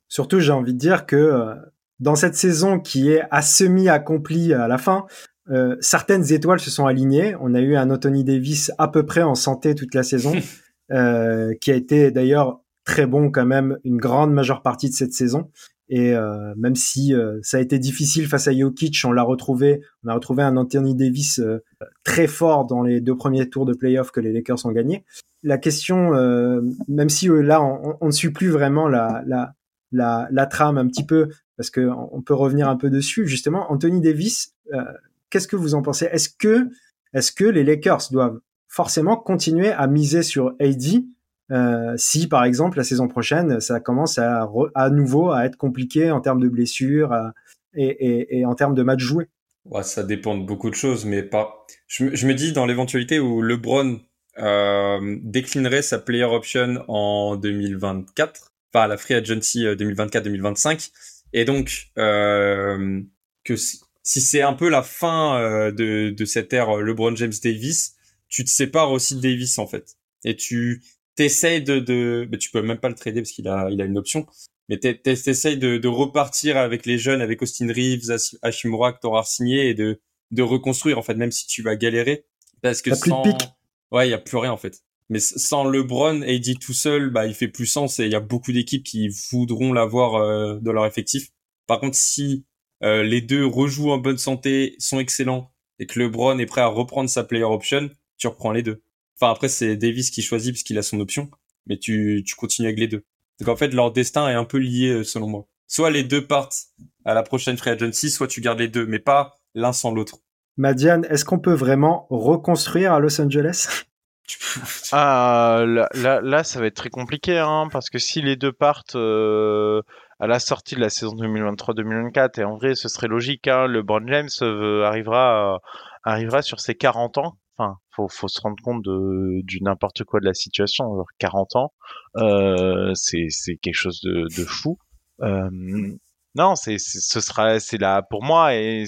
Surtout, j'ai envie de dire que euh, dans cette saison qui est à semi accomplie à la fin, euh, certaines étoiles se sont alignées. On a eu un Anthony Davis à peu près en santé toute la saison, euh, qui a été d'ailleurs très bon quand même une grande majeure partie de cette saison. Et euh, même si ça a été difficile face à Jokic, on l'a retrouvé, on a retrouvé un Anthony Davis très fort dans les deux premiers tours de playoff que les Lakers ont gagné. La question, même si là on, ne suit plus vraiment la, trame un petit peu, parce que on peut revenir un peu dessus. Justement, Anthony Davis, qu'est-ce que vous en pensez? Est-ce que les Lakers doivent forcément continuer à miser sur AD euh, si par exemple la saison prochaine ça commence à, nouveau à être compliqué en termes de blessures et, en termes de matchs joués? Ça dépend de beaucoup de choses, mais pas. Je, je me dis dans l'éventualité où LeBron euh, déclinerait sa player option en 2024, enfin la free agency 2024-2025, euh, et donc euh, que si, si c'est un peu la fin euh, de, de cette ère LeBron James Davis, tu te sépares aussi de Davis en fait, et tu t'essayes de, de, mais tu peux même pas le trader parce qu'il a, il a une option. Mais t'essayes de, de repartir avec les jeunes, avec Austin Reeves, Hashimura que t'auras signé et de, de reconstruire, en fait, même si tu vas galérer. Parce que sans... pique. Ouais, il y a plus rien, en fait. Mais sans LeBron, AD tout seul, bah, il fait plus sens et il y a beaucoup d'équipes qui voudront l'avoir euh, dans leur effectif. Par contre, si euh, les deux rejouent en bonne santé, sont excellents et que LeBron est prêt à reprendre sa player option, tu reprends les deux. Enfin, après, c'est Davis qui choisit parce qu'il a son option, mais tu, tu continues avec les deux. Donc en fait, leur destin est un peu lié euh, selon moi. Soit les deux partent à la prochaine free agency, soit tu gardes les deux, mais pas l'un sans l'autre. Madiane, est-ce qu'on peut vraiment reconstruire à Los Angeles? Ah, là, là, là, ça va être très compliqué, hein, parce que si les deux partent euh, à la sortie de la saison 2023-2024, et en vrai, ce serait logique, hein, le Brown James euh, arrivera, arrivera sur ses 40 ans. Enfin, faut, faut se rendre compte de, du n'importe quoi de la situation. Alors, 40 ans, euh, c'est, c'est quelque chose de, de fou. Euh, non, c'est, ce sera, c'est là pour moi et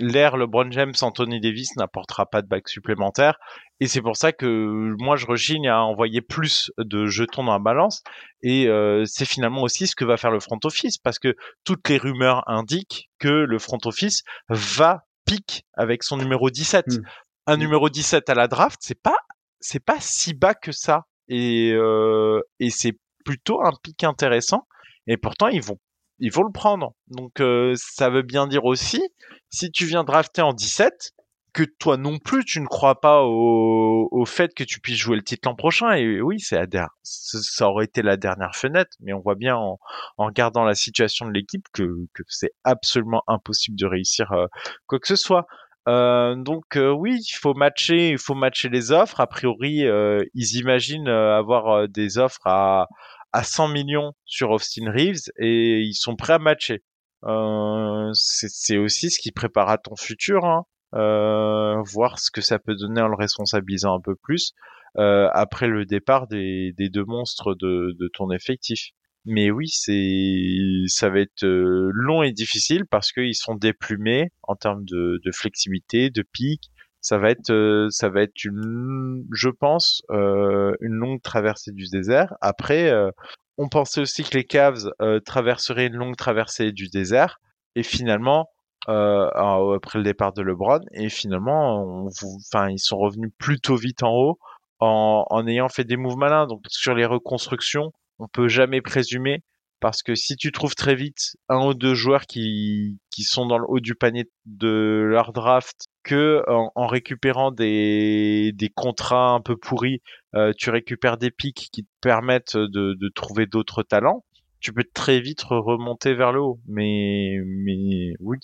l'ère LeBron James, Anthony Davis n'apportera pas de bague supplémentaire et c'est pour ça que moi je rechigne à envoyer plus de jetons dans la balance et euh, c'est finalement aussi ce que va faire le front office parce que toutes les rumeurs indiquent que le front office va pique avec son numéro 17. Hmm. Un hmm. numéro 17 à la draft, c'est pas c'est pas si bas que ça et euh, et c'est plutôt un pic intéressant et pourtant ils vont il faut le prendre. Donc euh, ça veut bien dire aussi, si tu viens drafter en 17, que toi non plus tu ne crois pas au, au fait que tu puisses jouer le titre l'an prochain. Et oui, c'est ça aurait été la dernière fenêtre, mais on voit bien en, en regardant la situation de l'équipe que, que c'est absolument impossible de réussir euh, quoi que ce soit. Euh, donc euh, oui, il faut matcher, il faut matcher les offres. A priori, ils imaginent avoir des offres à à 100 millions sur Austin Reeves et ils sont prêts à matcher. Euh, c'est aussi ce qui prépare à ton futur, hein. euh, voir ce que ça peut donner en le responsabilisant un peu plus euh, après le départ des, des deux monstres de, de, ton effectif. Mais oui, c'est ça va être euh, long et difficile parce qu'ils sont déplumés en termes de, de flexibilité, de pic, ça va être euh, ça va être une je pense euh, une longue traversée du désert. Après euh, on pensait aussi que les Cavs traverseraient une longue traversée du désert. Et finalement après le départ de LeBron et finalement enfin ils sont revenus plutôt vite en haut en, en ayant fait des moves malins. Donc sur les reconstructions on peut jamais présumer parce que si tu trouves très vite un ou deux joueurs qui, qui sont dans le haut du panier de leur draft, que en, récupérant des, des contrats un peu pourris, euh, tu récupères des pics qui te permettent de, de trouver d'autres talents, tu peux très vite remonter vers le haut. Mais, mais oui,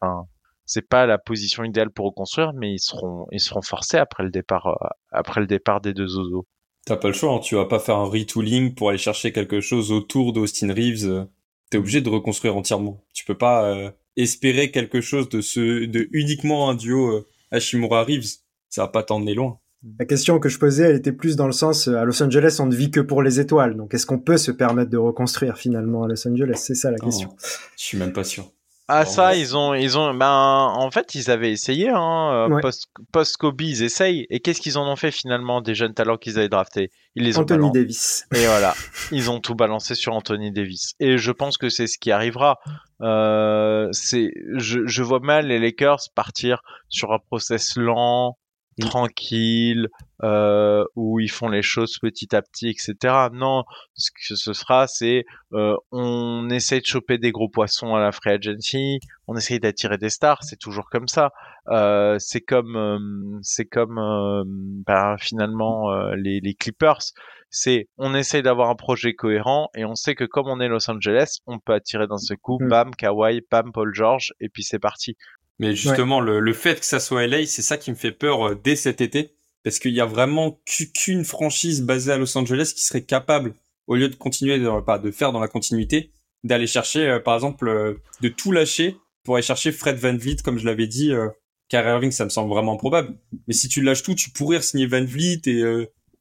enfin, c'est pas la position idéale pour reconstruire, mais ils seront, ils seront forcés après le départ, euh, après le départ des deux oiseaux. T'as pas le choix, hein. tu vas pas faire un retooling pour aller chercher quelque chose autour d'Austin Reeves. T'es obligé de reconstruire entièrement. Tu peux pas euh, espérer quelque chose de ce, de uniquement un duo euh, Hashimura Reeves. Ça va pas t'emmener loin. La question que je posais, elle était plus dans le sens, euh, à Los Angeles, on ne vit que pour les étoiles. Donc, est-ce qu'on peut se permettre de reconstruire finalement à Los Angeles? C'est ça la question. je suis même pas sûr. Ah ça, ils ont, ils ont, ben en fait ils avaient essayé, hein, euh, post, post Kobe ils essayent. Et qu'est-ce qu'ils en ont fait finalement des jeunes talents qu'ils avaient draftés? Ils les ont Anthony Davis. Et voilà, ils ont tout balancé sur Anthony Davis. Et je pense que c'est ce qui arrivera. Euh, c'est, je, je vois mal les Lakers partir sur un process lent, tranquille, euh, où ils font les choses petit à petit, etc. Non, ce que ce sera, c'est euh, on essaie de choper des gros poissons à la free agency, on essaye d'attirer des stars, c'est toujours comme ça. Euh, c'est comme, euh, c'est comme, euh, ben, finalement les, les Clippers. C'est, on essaye d'avoir un projet cohérent et on sait que comme on est Los Angeles, on peut attirer d'un seul coup, mm. bam, Kawhi, bam, Paul George, et puis c'est parti. Mais justement, le, le, fait que ça soit LA, c'est ça qui me fait peur euh, dès cet été, parce qu'il y a vraiment qu'une franchise basée à Los Angeles qui serait capable, au lieu de continuer de, de faire dans la continuité, d'aller chercher, euh, par exemple, euh, de tout lâcher pour aller chercher Fred Van Vliet, comme je l'avais dit. Euh, Irving, ça me semble vraiment probable. Mais si tu lâches tout, tu pourrais signer Van Vliet et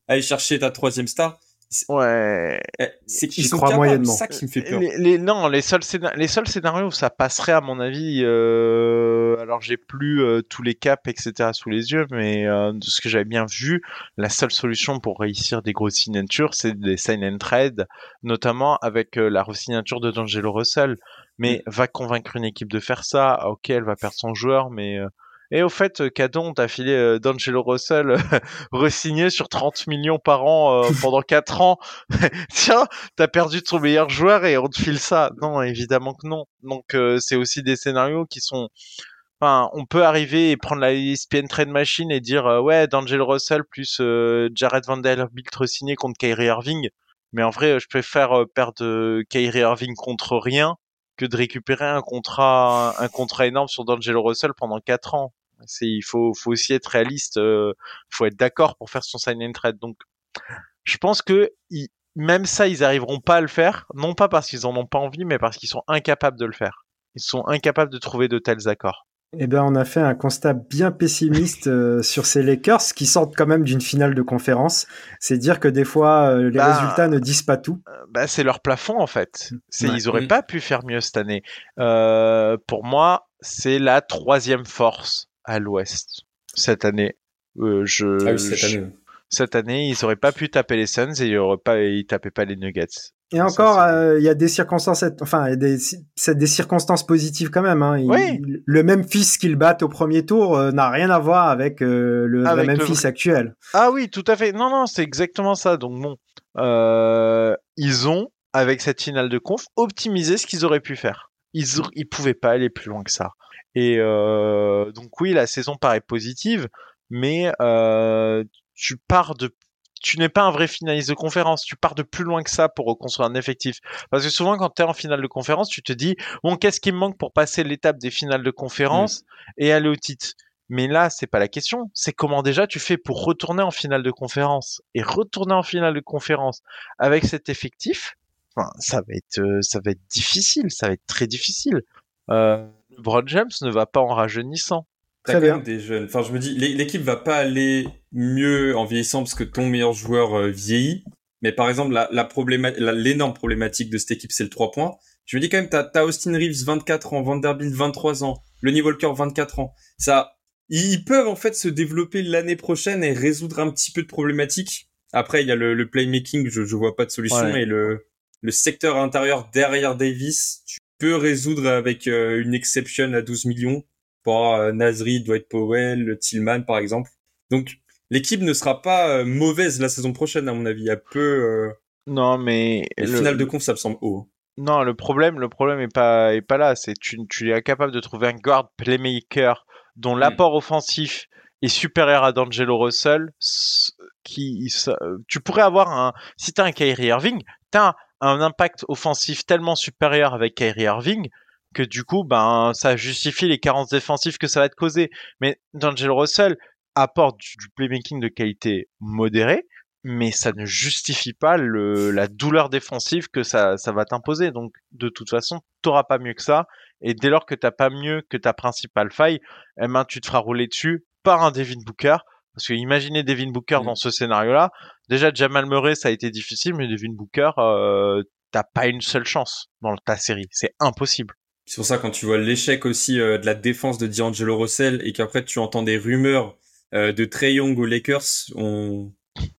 aller chercher ta troisième star. Ouais. Eh, C'est qu'ils sont crois moyennement. c'est ça qui me fait peur. Les, les- non, les seuls, les seuls scénarios où ça passerait, à mon avis, euh, alors j'ai plus euh, tous les caps, etc. sous les yeux, mais euh, de ce que j'avais bien vu, la seule solution pour réussir des grosses signatures, c'est des sign and trade, notamment avec euh, la resignature de D'Angelo Russell. Mais va convaincre une équipe de faire ça, ok, elle va perdre son joueur, mais... euh, Et au fait, euh, Cadon, t'as filé euh, D'Angelo Russell re-signé sur 30 millions par an euh, pendant 4 ans. Tiens, t'as perdu ton meilleur joueur et on te file ça. Non, évidemment que non. Donc euh, c'est aussi des scénarios qui sont. Enfin, on peut arriver et prendre la ESPN Trade Machine et dire euh, ouais, d'Angelo Russell plus euh, Jared Vanderbilt re-signé contre Kyrie Irving. Mais en vrai, je préfère euh, perdre euh, Kyrie Irving contre rien que de récupérer un contrat, un contrat énorme sur D'Angelo Russell pendant 4 ans. C'est, il faut, faut aussi être réaliste. euh, faut être d'accord pour faire son sign and trade. Donc, je pense que ils- même ça, ils arriveront pas à le faire, non pas parce qu'ils en ont pas envie, mais parce qu'ils sont incapables de le faire. Ils sont incapables de trouver de tels accords. Eh ben, on a fait un constat bien pessimiste euh, sur ces Lakers qui sortent quand même d'une finale de conférence. C'est dire que des fois, euh, les Bah, résultats ne disent pas tout. Euh, Bah, c'est leur plafond en fait. C'est, Ouais. Ils auraient Mm. pas pu faire mieux cette année. Euh, pour moi, c'est la troisième force à l'Ouest cette année. Euh, je, Ah oui, cette je- année. cette année, ils auraient pas pu taper les Suns et ils auraient pas, ils tapaient pas les Nuggets. Et encore, euh, il y a des circonstances, enfin, il y a des, c'est des circonstances positives quand même. Hein. Il- Oui. Le même fils qu'ils battent au premier tour euh, n'a rien à voir avec euh, le Avec le Memphis vrai- actuel. Ah oui, tout à fait. Non, non, c'est exactement ça. Donc bon, euh, ils ont, avec cette finale de conf, optimisé ce qu'ils auraient pu faire. Ils, ils pouvaient pas aller plus loin que ça. Et euh, donc oui, la saison paraît positive, mais euh, tu pars de tu n'es pas un vrai finaliste de conférence, tu pars de plus loin que ça pour reconstruire un effectif. Parce que souvent, quand tu es en finale de conférence, tu te dis, bon, qu'est-ce qui me manque pour passer l'étape des finales de conférence et aller au titre? Mais là, c'est pas la question. C'est comment déjà tu fais pour retourner en finale de conférence et retourner en finale de conférence avec cet effectif. Enfin, ça va être, euh, ça va être difficile. Ça va être très difficile. Euh, LeBron James ne va pas en rajeunissant. T'as Très quand bien. même des jeunes. Enfin, je me dis, l'é- l'équipe va pas aller mieux en vieillissant parce que ton meilleur joueur euh, vieillit. Mais par exemple, la, la probléma- la- l'énorme problématique de cette équipe, c'est le 3 points. Je me dis quand même, t'as, t'as Austin Reeves, 24 ans, Vanderbilt, 23 ans, Lonnie Walker, 24 ans. Ça, ils ils peuvent en fait se développer l'année prochaine et résoudre un petit peu de problématiques. Après, il y a le, le playmaking, je, je vois pas de solution Ouais. et le, le secteur intérieur derrière Davis, tu peux résoudre avec euh, une exception à 12 millions pour euh, Nasri, Dwight Powell, Tillman par exemple. Donc l'équipe ne sera pas euh, mauvaise la saison prochaine à mon avis. Il y a peu. Non, mais le de conf ça me semble haut. non, le problème, le problème est pas, est pas là. C'est tu, tu es capable de trouver un guard playmaker dont l'apport offensif est supérieur à D'Angelo Russell. Qui, ça- tu pourrais avoir un, si t'as un Kyrie Irving, t'as un impact offensif tellement supérieur avec Kyrie Irving que du coup, ben, ça justifie les carences défensives que ça va te causer. Mais D'Angelo Russell apporte du, playmaking de qualité modérée, mais ça ne justifie pas la douleur défensive que ça, ça va t'imposer. Donc, de toute façon, t'auras pas mieux que ça. Et dès lors que t'as pas mieux que ta principale faille, eh ben, tu te feras rouler dessus par un Devin Booker. Parce que imaginez Devin Booker Mm. dans ce scénario-là. Déjà, Jamal Murray, ça a été difficile, mais Devin Booker, euh, t'as pas une seule chance dans ta série. C'est impossible. C'est pour ça quand tu vois l'échec aussi euh, de la défense de D'Angelo Russell et qu'après tu entends des rumeurs euh, de Trey Young aux Lakers, on.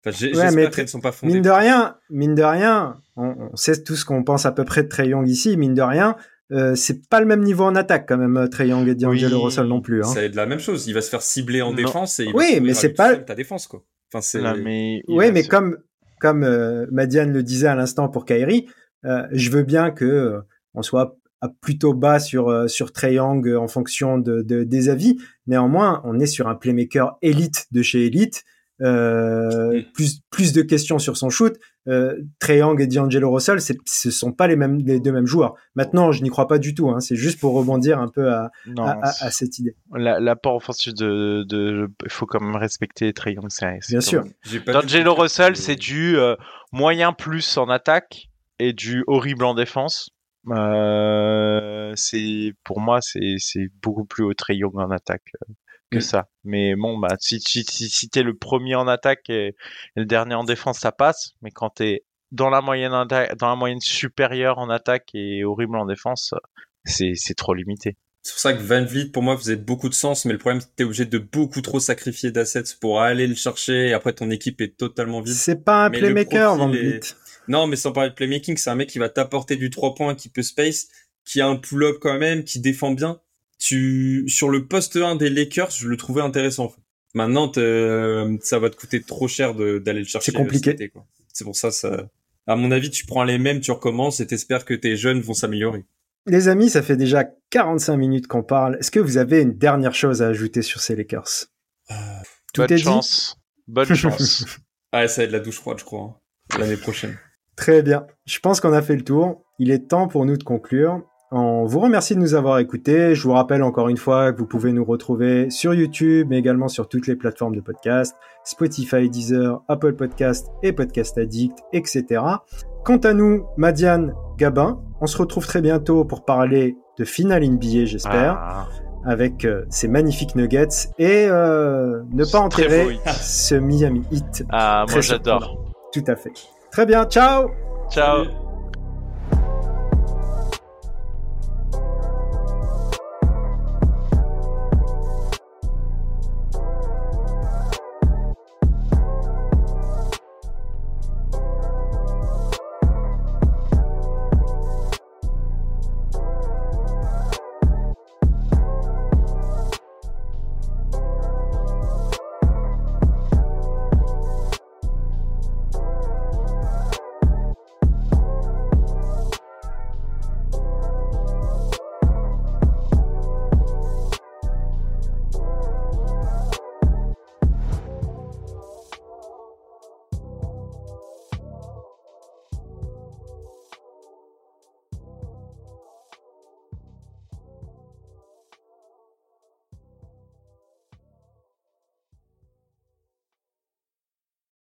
Enfin, Ouais, mais ne sont pas fondées. Mine de rien, mine de rien, on, on sait tout ce qu'on pense à peu près de Trey Young ici. Mine de rien, euh, c'est pas le même niveau en attaque quand même, Trey Young et D'Angelo Oui. Russell non plus. Hein. Ça va être la même chose. Il va se faire cibler en Non. défense et il Oui, va se mais c'est pas- ta défense quoi. Enfin c'est. Là, mais Oui, mais se- comme comme euh, Madiane le disait à l'instant pour Kyrie, euh, je veux bien que euh, on soit à plutôt bas sur euh, sur Young euh, en fonction de, de- des avis. Néanmoins, on est sur un playmaker élite de chez élite. Euh, Mm. plus plus de questions sur son shoot. Euh, Trae Young et D'Angelo Russell, c'est, ce sont pas les mêmes les deux mêmes joueurs. Maintenant, je n'y crois pas du tout. Hein, c'est juste pour rebondir un peu à, Non, à, à- à cette idée. la- l'apport offensif de, de, il faut quand même respecter Trey Young. c'est- c'est Bien sûr. D'Angelo Russell, c'est du euh, moyen plus en attaque et du horrible en défense. Euh, c'est pour moi, c'est c'est beaucoup plus haut Trey Young en attaque. Que Mm. ça. Mais bon, bah, si, si, si, si t'es le premier en attaque et, et le dernier en défense, ça passe. Mais quand t'es dans la moyenne dans la moyenne supérieure en attaque et horrible en défense, c'est c'est trop limité. C'est pour ça que Van Vliet, pour moi, faisait beaucoup de sens, mais le problème, c'est que t'es obligé de beaucoup trop sacrifier d'assets pour aller le chercher, et après ton équipe est totalement vide. C'est pas un Mais playmaker, Van est- Vliet. Non, mais sans parler de playmaking, c'est un mec qui va t'apporter du 3 points, qui peut space, qui a un pull-up quand même, qui défend bien. Tu, sur le poste 1 des Lakers, je le trouvais intéressant. en fait. Maintenant, t'es- ça va te coûter trop cher de- d'aller le chercher. C'est compliqué. euh. C'est pour ça, ça, à mon avis, tu prends les mêmes, tu recommences et t'espères que tes jeunes vont s'améliorer. Les amis, ça fait déjà 45 minutes qu'on parle. Est-ce que vous avez une dernière chose à ajouter sur ces Lakers? Tout Bonne est dit? chance. Bonne chance. Ah, ça va être la douche froide, je crois, hein, l'année prochaine. Très bien. Je pense qu'on a fait le tour. Il est temps pour nous de conclure. On vous remercie de nous avoir écoutés. Je vous rappelle encore une fois que vous pouvez nous retrouver sur YouTube, mais également sur toutes les plateformes de podcast, Spotify, Deezer, Apple Podcast et Podcast Addict, etc. Quant à nous, Madiane, Gabin, on se retrouve très bientôt pour parler de finale NBA, j'espère, Ah. avec euh, ces magnifiques nuggets et euh, ne pas enterrer ce Miami Heat. Ah, moi j'adore. Tout à fait. Très bien. Ciao Ciao. Salut.